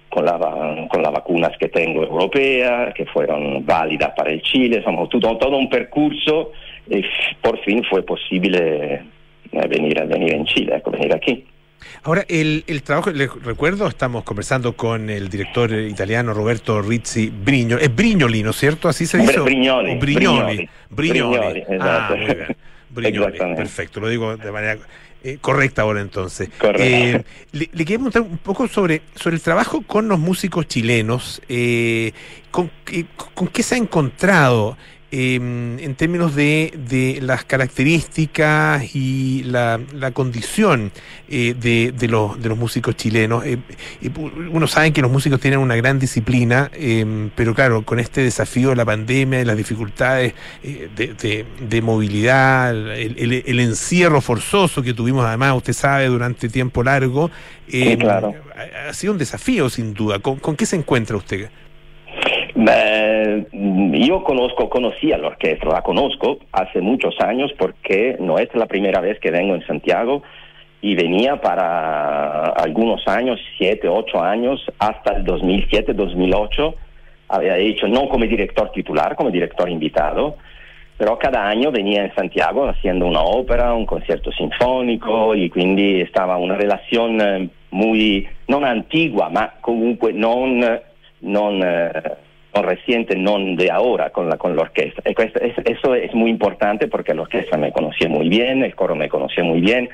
S11: con, la, con las vacunas que tengo europea, que fueron válidas para el Chile, insomma, todo, todo un percurso y por fin fue posible eh, venir, venir en Chile, venir aquí.
S2: Ahora, el, el trabajo, les recuerdo, estamos conversando con el director italiano Roberto Rizzi Brignoli. Es Brignoli, ¿no es cierto? Así se dice.
S11: Brignoli,
S2: Brignoli.
S11: Brignoli.
S2: Ah,
S11: esatto.
S2: muy bien. (laughs) Brignoli.
S11: Exactamente.
S2: Perfecto, lo digo de manera eh, correcta ahora entonces.
S11: Correcto.
S2: Eh, le, le quería preguntar un poco sobre, sobre el trabajo con los músicos chilenos. eh, ¿Con qué se ha encontrado? Eh, en términos de, de las características y la, la condición eh, de, de los, de los músicos chilenos. Eh, eh, uno sabe que los músicos tienen una gran disciplina, eh, pero claro, con este desafío de la pandemia y las dificultades eh, de, de- movilidad, el, el- el encierro forzoso que tuvimos además, usted sabe, durante tiempo largo,
S11: Sí, claro.
S2: ha, ha sido un desafío sin duda. ¿Con, con qué se encuentra usted?
S11: Mm, yo conozco, conocí a la orquesta, la conozco hace muchos años porque no es la primera vez que vengo en Santiago y venía para algunos años, siete, ocho años, hasta el 2007, 2008, había hecho no como director titular, como director invitado, pero cada año venía in Santiago haciendo una ópera, un concierto sinfonico y quindi stava una relazione eh, muy, non antigua, ma comunque non, non, eh, non reciente, non de ahora con la, con la orquesta. Eso es muy importante porque la orquesta me conocía muy bien, el coro me conocía muy bien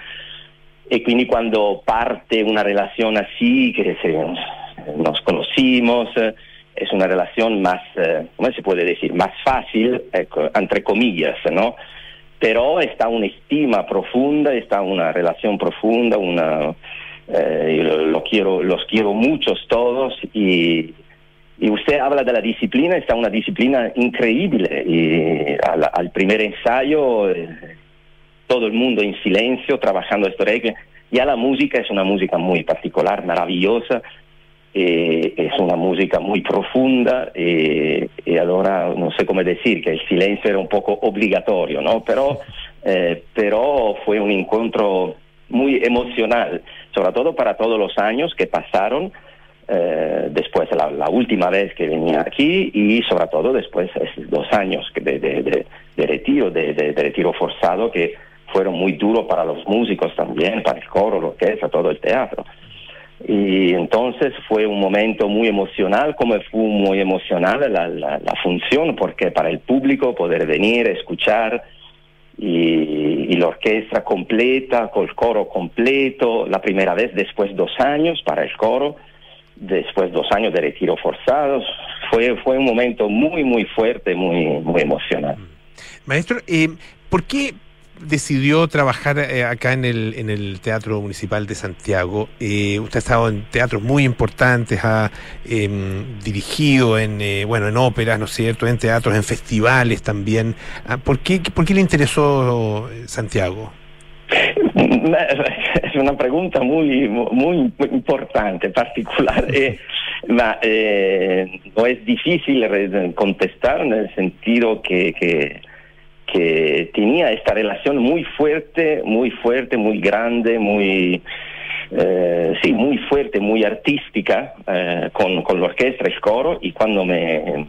S11: e quindi quando parte una relazione así, que se- nos conocimos, eh, es una relación más, eh, ¿cómo se puede decir? Más fácil, entre comillas, ¿no? Pero está una estima profunda, está una relación profunda, una, eh, lo quiero, los quiero muchos todos y, y usted habla de la disciplina, está una disciplina increíble y al, al primer ensayo eh, todo el mundo en silencio trabajando esto reggae. Ya la música es una música muy particular, maravillosa, eh, es una música muy profunda eh, y ahora no sé cómo decir que el silencio era un poco obligatorio, ¿no? Pero, (laughs) eh, pero fue un encuentro muy emocional, sobre todo para todos los años que pasaron eh, después la, la última vez que venía aquí y sobre todo después de esos dos años de, de- de- de retiro, de, retiro forzado que fueron muy duros para los músicos también, para el coro, la orquesta, todo el teatro. Y entonces fue un momento muy emocional, como fue muy emocional la, la- la función, porque para el público poder venir, escuchar, y, y la orquesta completa, con el coro completo, la primera vez después de dos años para el coro, después dos años de retiro forzados. Fue, fue un momento muy, muy fuerte, muy, muy emocionante.
S2: Maestro, eh, ¿por qué decidió trabajar eh, acá en el, en el Teatro Municipal de Santiago? Eh, usted ha estado en teatros muy importantes, ha em, dirigido en, eh, bueno, en óperas, ¿no cierto?, en teatros, en festivales también. Ah, ¿Por qué, por qué le interesó eh, Santiago?
S11: Es una pregunta muy, muy importante, particular. (laughs) Eh, ma, eh, no es difícil contestar en el sentido que, que, que tenía esta relación muy fuerte, muy fuerte, muy grande, muy, eh, sí, muy fuerte, muy artística eh, con, con la orquesta, el coro, y cuando me,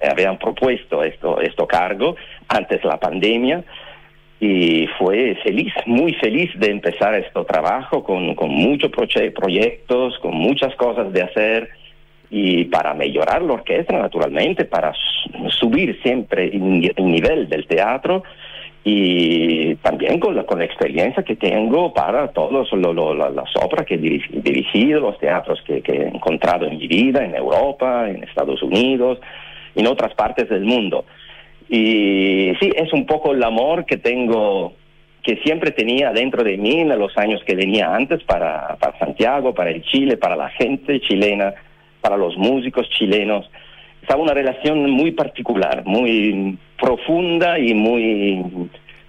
S11: me habían propuesto esto, esto cargo, antes la pandemia, y fue feliz, muy feliz de empezar este trabajo con, con muchos proye- proyectos, con muchas cosas de hacer y para mejorar la orquesta naturalmente, para subir siempre el, ni- el nivel del teatro y también con la, con la experiencia que tengo para todas las obras que he diri- dirigido, los teatros que, que he encontrado en mi vida, en Europa, en Estados Unidos, en otras partes del mundo. Y sí, es un poco el amor que tengo, que siempre tenía dentro de mí en los años que venía antes para, para Santiago, para el Chile, para la gente chilena, para los músicos chilenos. Estaba una relación muy particular, muy profunda y muy,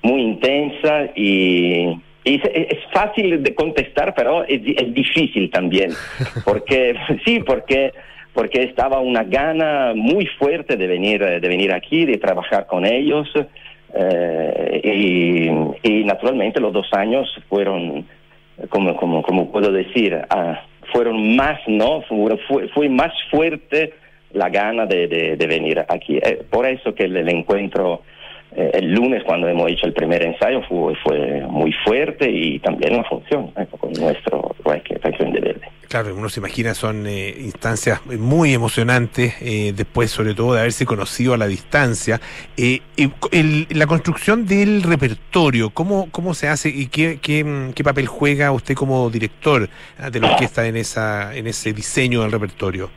S11: muy intensa y, y es, es fácil de contestar, pero es, es difícil también, porque (laughs) sí, porque porque estaba una gana muy fuerte de venir eh, de venir aquí, de trabajar con ellos eh, y, naturalmente los dos años fueron, como como como puedo decir, ah, fueron más, ¿no? Fue, fue, más fuerte la gana de, de, venir aquí. Eh, por eso que el, encuentro el lunes cuando hemos hecho el primer ensayo fue, fue muy fuerte y también una función con nuestro de.
S2: Claro, uno se imagina, son eh, instancias muy emocionantes, eh, después sobre todo de haberse conocido a la distancia. Eh, el- la construcción del repertorio, ¿cómo, cómo se hace y qué, qué, mm, qué papel juega usted como director ah, de la orquesta en, esa, en ese diseño del repertorio?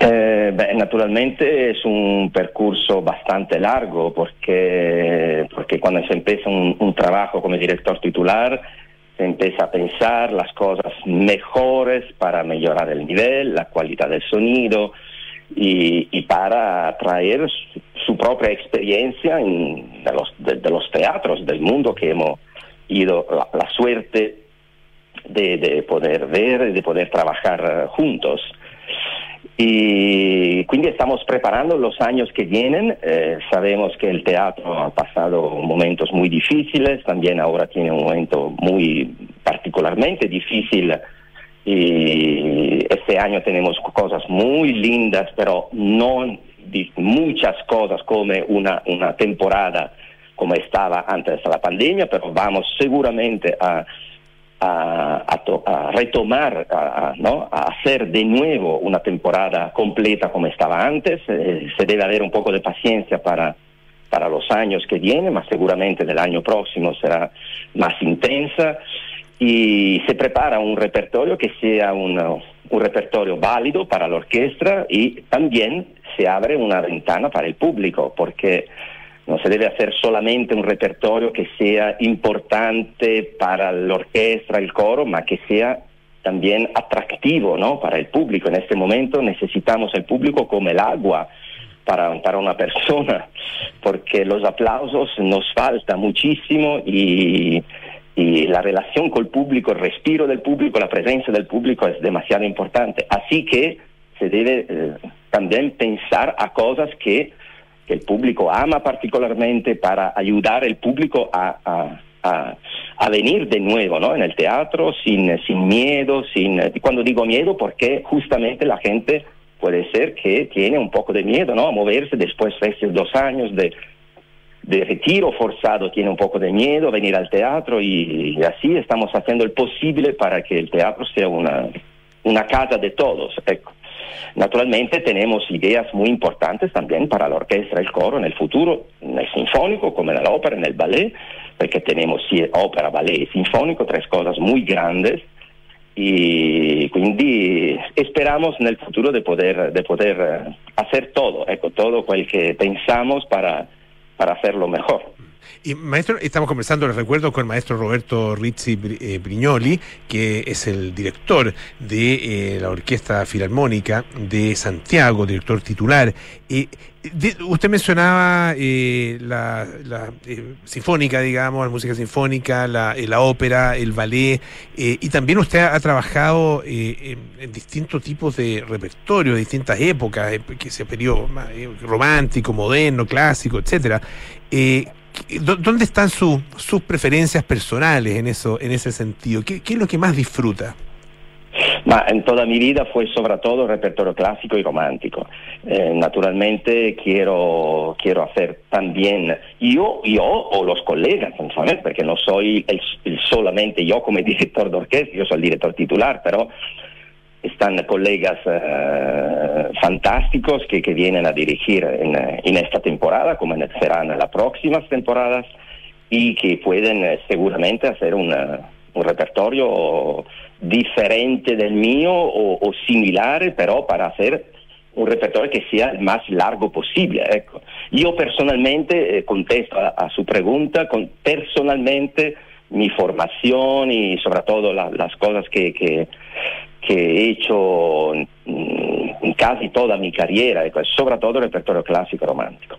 S11: Eh, naturalmente es un percurso bastante largo porque, porque cuando se empieza un, un trabajo como director titular se empieza a pensar las cosas mejores para mejorar el nivel, la calidad del sonido y, para traer su, propia experiencia en- de, los, de- los teatros del mundo que hemos ido la, suerte de, de poder ver y de poder trabajar juntos. Y quindi estamos preparando los años que vienen. Eh, sabemos que el teatro ha pasado momentos muy difíciles, también ahora tiene un momento muy particularmente difícil. Y este año tenemos cosas muy lindas, pero no muchas cosas como una, una temporada como estaba antes de la pandemia, pero vamos seguramente a a, a to- a retomar, a, ¿no? a hacer de nuevo una temporada completa como estaba antes. Eh, se debe haber un poco de paciencia para, para los años que vienen, mas seguramente del año próximo será más intensa. Y se prepara un repertorio que sea una- un repertorio válido para la orquesta y también se abre una ventana para el público, porque no se debe hacer solamente un repertorio que sea importante para la orquesta, el coro, ma que sea también atractivo ¿no? para el público. En este momento necesitamos el público como el agua para, para una persona, (laughs) porque los aplausos nos falta muchísimo y, y la relación con el público, el respiro del público, la presencia del público es demasiado importante. Así que se debe eh, también pensar a cosas que que el público ama particularmente para ayudar al público a, a, venir de nuevo ¿no? en el teatro sin, sin miedo, sin cuando digo miedo porque justamente la gente puede ser que tiene un poco de miedo ¿no? a moverse después de estos dos años de, de retiro forzado, tiene un poco de miedo a venir al teatro y, así estamos haciendo el posible para que el teatro sea una, una casa de todos. Naturalmente tenemos ideas muy importantes también para la orquesta y el coro en el futuro, en el sinfónico, como en la ópera, en el ballet, porque tenemos ópera, ballet y sinfónico, tres cosas muy grandes. Y quindi speriamo nel futuro di poter, di poter eh, hacer todo, todo quel che pensiamo para, para hacerlo mejor.
S2: Y maestro, estamos conversando, les recuerdo, con el maestro Roberto Rizzi eh, Brignoli, que es el director de eh, la Orquesta Filarmónica de Santiago, director titular. Eh, usted mencionaba eh, la, eh, sinfónica, digamos, la música sinfónica, la, la ópera, el ballet, y también usted ha, trabajado en, distintos tipos de repertorio, distintas épocas, que ese periodo romántico, moderno, clásico, etcétera. Eh, ¿qué- dó- ¿Dónde están su- sus preferencias personales en eso, en ese sentido? ¿Qué, qué es lo que más disfruta?
S11: In toda mi vida fue sobre todo repertorio clásico y romántico. Eh, naturalmente quiero, quiero hacer también yo, yo o los colegas, ¿sabes? porque no soy el, el solamente yo como (laughs) director de orquesta, yo soy el director titular, pero están colegas eh, fantásticos que, que vienen a dirigir en, eh, esta temporada, como serán las próximas temporadas, y que pueden eh, seguramente hacer una- un repertorio diferente del mío o, similar, pero para hacer un repertorio que sea el más largo posible. ecco. Yo personalmente, contesto a, a su pregunta, con, personalmente mi formación y sobre todo la- las cosas que, que, que he hecho mm, casi toda mi carriera, sobre todo el repertorio clásico romántico.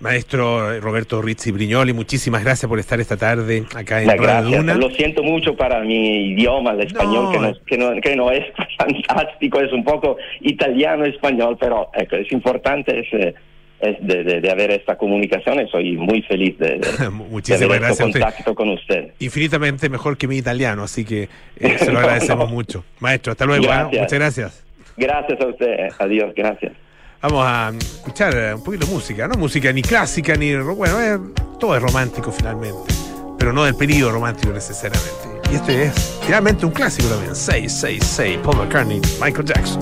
S2: Maestro Roberto Rizzi Brignoli, muchísimas gracias por estar esta tarde acá en
S11: La
S2: Radio. Duna.
S11: Lo siento mucho para mi idioma, el español,
S2: No.
S11: que, no, que, no, que no es (laughs) fantástico, es un poco italiano-español, pero ecco, es importante es de, de- de haber esta comunicación y soy muy feliz de, de- (laughs)
S2: Muchísimas
S11: haber
S2: gracias
S11: este contacto con usted.
S2: Infinitamente mejor que mi italiano, así que eh, (laughs) se lo agradecemos mucho. Maestro, hasta luego. ¿eh?
S11: Gracias.
S2: Muchas gracias.
S11: Gracias a usted. Adiós, gracias.
S2: Vamos a escuchar eh, un poquito de música, ¿no? Música ni clásica ni. Bueno, eh, todo es romántico finalmente, pero no del periodo romántico necesariamente. Y este es finalmente un clásico también: 666, Paul McCartney, Michael Jackson.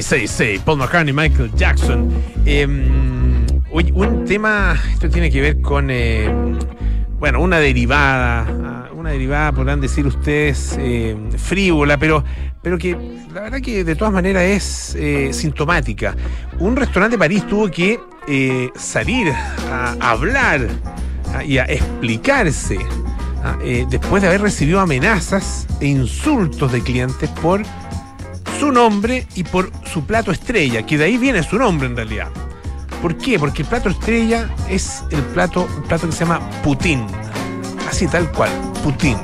S2: 666, Paul McCartney, Michael Jackson. Oye, un tema, esto tiene que ver con, eh, bueno, una derivada, ah, una derivada, podrán decir ustedes, eh, frívola, pero, pero que la verdad que de todas maneras es eh, sintomática. Un restaurante de París tuvo que salir a hablar ah, y a explicarse ah, después de haber recibido amenazas e insultos de clientes por su nombre y por su plato estrella, que de ahí viene su nombre en realidad. ¿Por qué? Porque el plato estrella es el plato, un plato que se llama Putin. Así tal cual, Putin.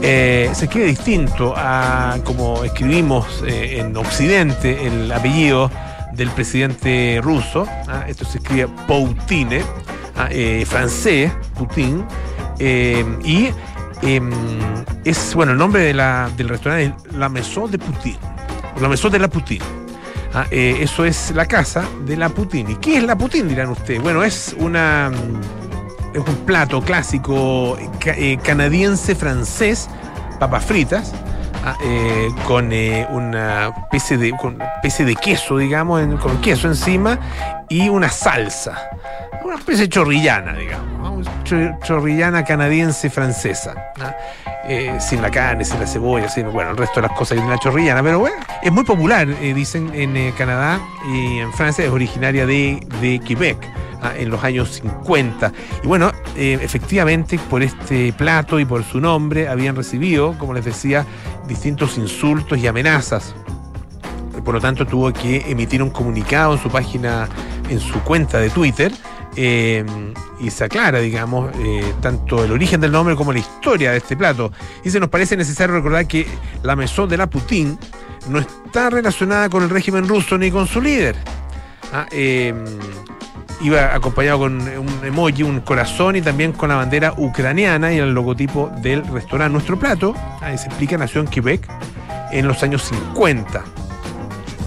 S2: Eh, se escribe distinto a como escribimos eh, en Occidente el apellido del presidente ruso. ¿ah? Esto se escribe Poutine, ¿ah? Eh, francés, Putin. Y em, es, bueno, el nombre de la- del restaurante es La Maison de Putin. La Maison de la Putin. Ah, eh, eso es la casa de la Putin. ¿Y qué es la Putin? Dirán ustedes. Bueno, es una mm, un plato clásico eh, canadiense-francés, papas fritas, ah, eh, con eh, una especie de, queso, digamos, con queso encima y una salsa. Una especie de chorrillana, digamos. Chorrillana canadiense-francesa. Eh, sin la carne, sin la cebolla, sin, bueno, el resto de las cosas tiene la chorrillana. Pero bueno, es muy popular, eh, dicen, en eh, Canadá y en Francia. Es originaria de, de Quebec en los años 50. Y bueno, efectivamente, por este plato y por su nombre, habían recibido, como les decía, distintos insultos y amenazas. Por lo tanto, tuvo que emitir un comunicado en su página, en su cuenta de Twitter. eh, y se aclara, digamos, eh, tanto el origen del nombre como la historia de este plato. Y se nos parece necesario recordar que la Maison de la Putin no está relacionada con el régimen ruso ni con su líder. Ah, eh, iba acompañado con un emoji, un corazón y también con la bandera ucraniana y el logotipo del restaurante. Nuestro plato, ahí se explica, nació en Quebec en los años 50.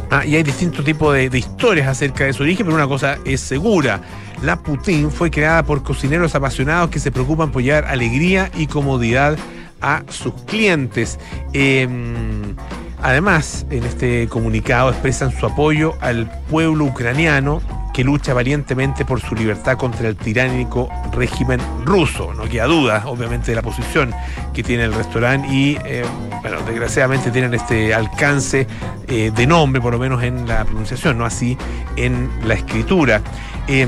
S2: Ah, y hay distintos tipos de, historias acerca de su origen, pero una cosa es segura. La Putin fue creada por cocineros apasionados que se preocupan por llevar alegría y comodidad a sus clientes. Eh, además, en este comunicado expresan su apoyo al pueblo ucraniano que lucha valientemente por su libertad contra el tiránico régimen ruso. No queda duda, obviamente, de la posición que tiene el restaurante y, eh, bueno, desgraciadamente tienen este alcance eh, de nombre, por lo menos en la pronunciación, no así en la escritura. Eh,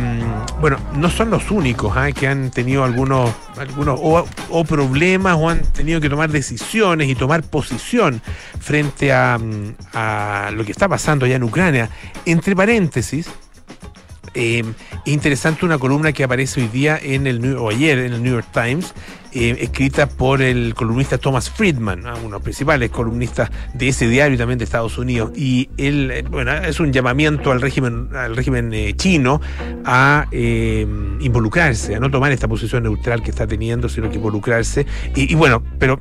S2: bueno, no son los únicos ¿ah? que han tenido algunos, algunos o, problemas o han tenido que tomar decisiones y tomar posición frente a lo que está pasando allá en Ucrania. Entre paréntesis, eh, interesante una columna que aparece hoy día en el New- o ayer en el New York Times, eh, escrita por el columnista Thomas Friedman, ¿no? uno de los principales columnistas de ese diario y también de Estados Unidos. Y él, eh, bueno, es un llamamiento al régimen, al régimen eh, chino a involucrarse, a no tomar esta posición neutral que está teniendo, sino que involucrarse. Y, bueno, pero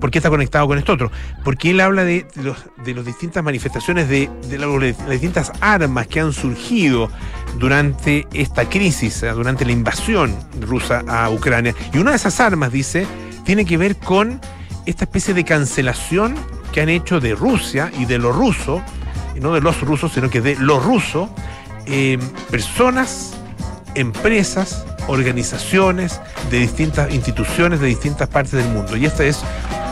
S2: ¿Por qué está conectado con esto otro? Porque él habla de, los, de las distintas manifestaciones, de las distintas armas que han surgido durante esta crisis, eh, durante la invasión rusa a Ucrania. Y una de esas armas, dice, tiene que ver con esta especie de cancelación que han hecho de Rusia y de lo ruso, no de los rusos, sino que de lo ruso, eh, personas, empresas, organizaciones de distintas instituciones de distintas partes del mundo. Y este es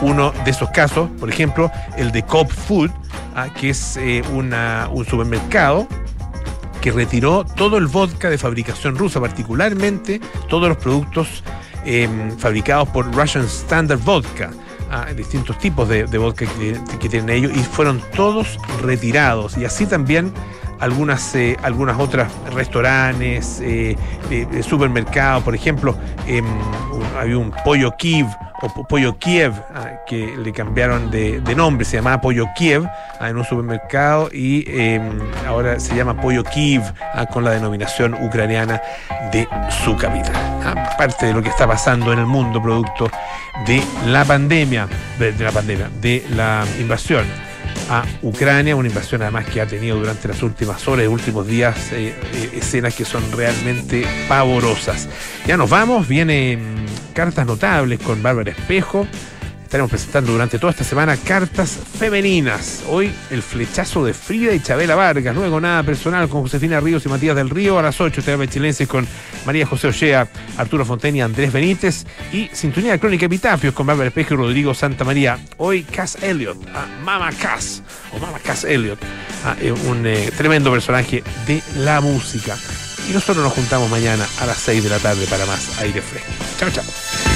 S2: uno de esos casos, por ejemplo, el de Coop Food, ah, que es eh, una- un supermercado que retiró todo el vodka de fabricación rusa, particularmente todos los productos eh, fabricados por Russian Standard Vodka. ah, distintos tipos de, vodka que tienen ellos y fueron todos retirados y así también algunas eh, algunas otras restaurantes eh, eh, eh, supermercados por ejemplo em, había un pollo Kiev o po- pollo Kiev ah, que le cambiaron de, nombre se llamaba pollo Kiev ah, en un supermercado y em, ahora se llama pollo Kiev ah, con la denominación ucraniana de su capital. Parte de lo que está pasando en el mundo producto de la pandemia de, de la pandemia de la invasión a Ucrania, una invasión además que ha tenido durante las últimas horas y últimos días eh, eh, escenas que son realmente pavorosas. Ya nos vamos, vienen cartas notables con Bárbara Espejo, estaremos presentando durante toda esta semana cartas femeninas. Hoy el flechazo de Frida y Chabela Vargas. Luego nada personal con Josefina Ríos y Matías del Río. A las 8 TV Chilenses con María José Ochea, Arturo Fontaine y Andrés Benítez. Y Sintonía de Crónica Epitafios con Bárbara Espejo y Rodrigo Santa María. Hoy Cass Elliot, Mama Cass, o Mama Cass Elliot, eh, un eh, tremendo personaje de la música. Y nosotros nos juntamos mañana a las 6 de la tarde para más aire fresco. Chao, chao.